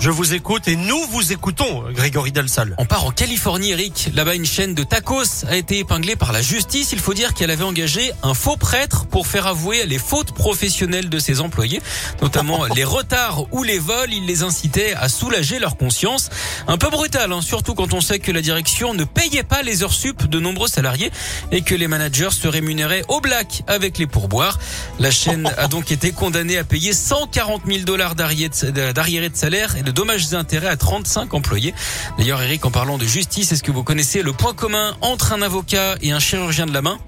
Je vous écoute et nous vous écoutons, Grégory Delsol. On part en Californie, Eric. Là-bas, une chaîne de tacos a été épinglée par la justice. Il faut dire qu'elle avait engagé un faux prêtre pour faire avouer les fautes professionnelles de ses employés, notamment les retards ou les vols. Il les incitait à soulager leur conscience. Un peu brutal, hein, surtout quand on sait que la direction ne payait pas les heures sup de nombreux salariés et que les managers se rémunéraient au black avec les pourboires. La chaîne a donc été condamnée à payer 140 000 dollars d'arriérés de salaire et de dommages et intérêts à 35 employés. D'ailleurs, Eric, en parlant de justice, est-ce que vous connaissez le point commun entre un avocat et un chirurgien de la main?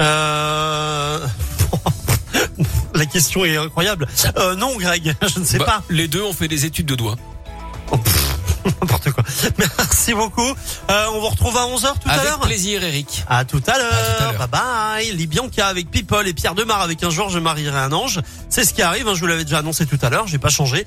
Euh... La question est incroyable. Euh, non, Greg, je ne sais Bah, pas. Les deux ont fait des études de doigts. N'importe quoi. Merci beaucoup. Euh, on vous retrouve à 11h tout à Avec l'heure plaisir, Eric. À tout à l'heure. Bye bye. Libianca avec People et Pierre Demar avec un jour je marierai un ange. C'est ce qui arrive. hein, je vous l'avais déjà annoncé tout à l'heure. J'ai pas changé.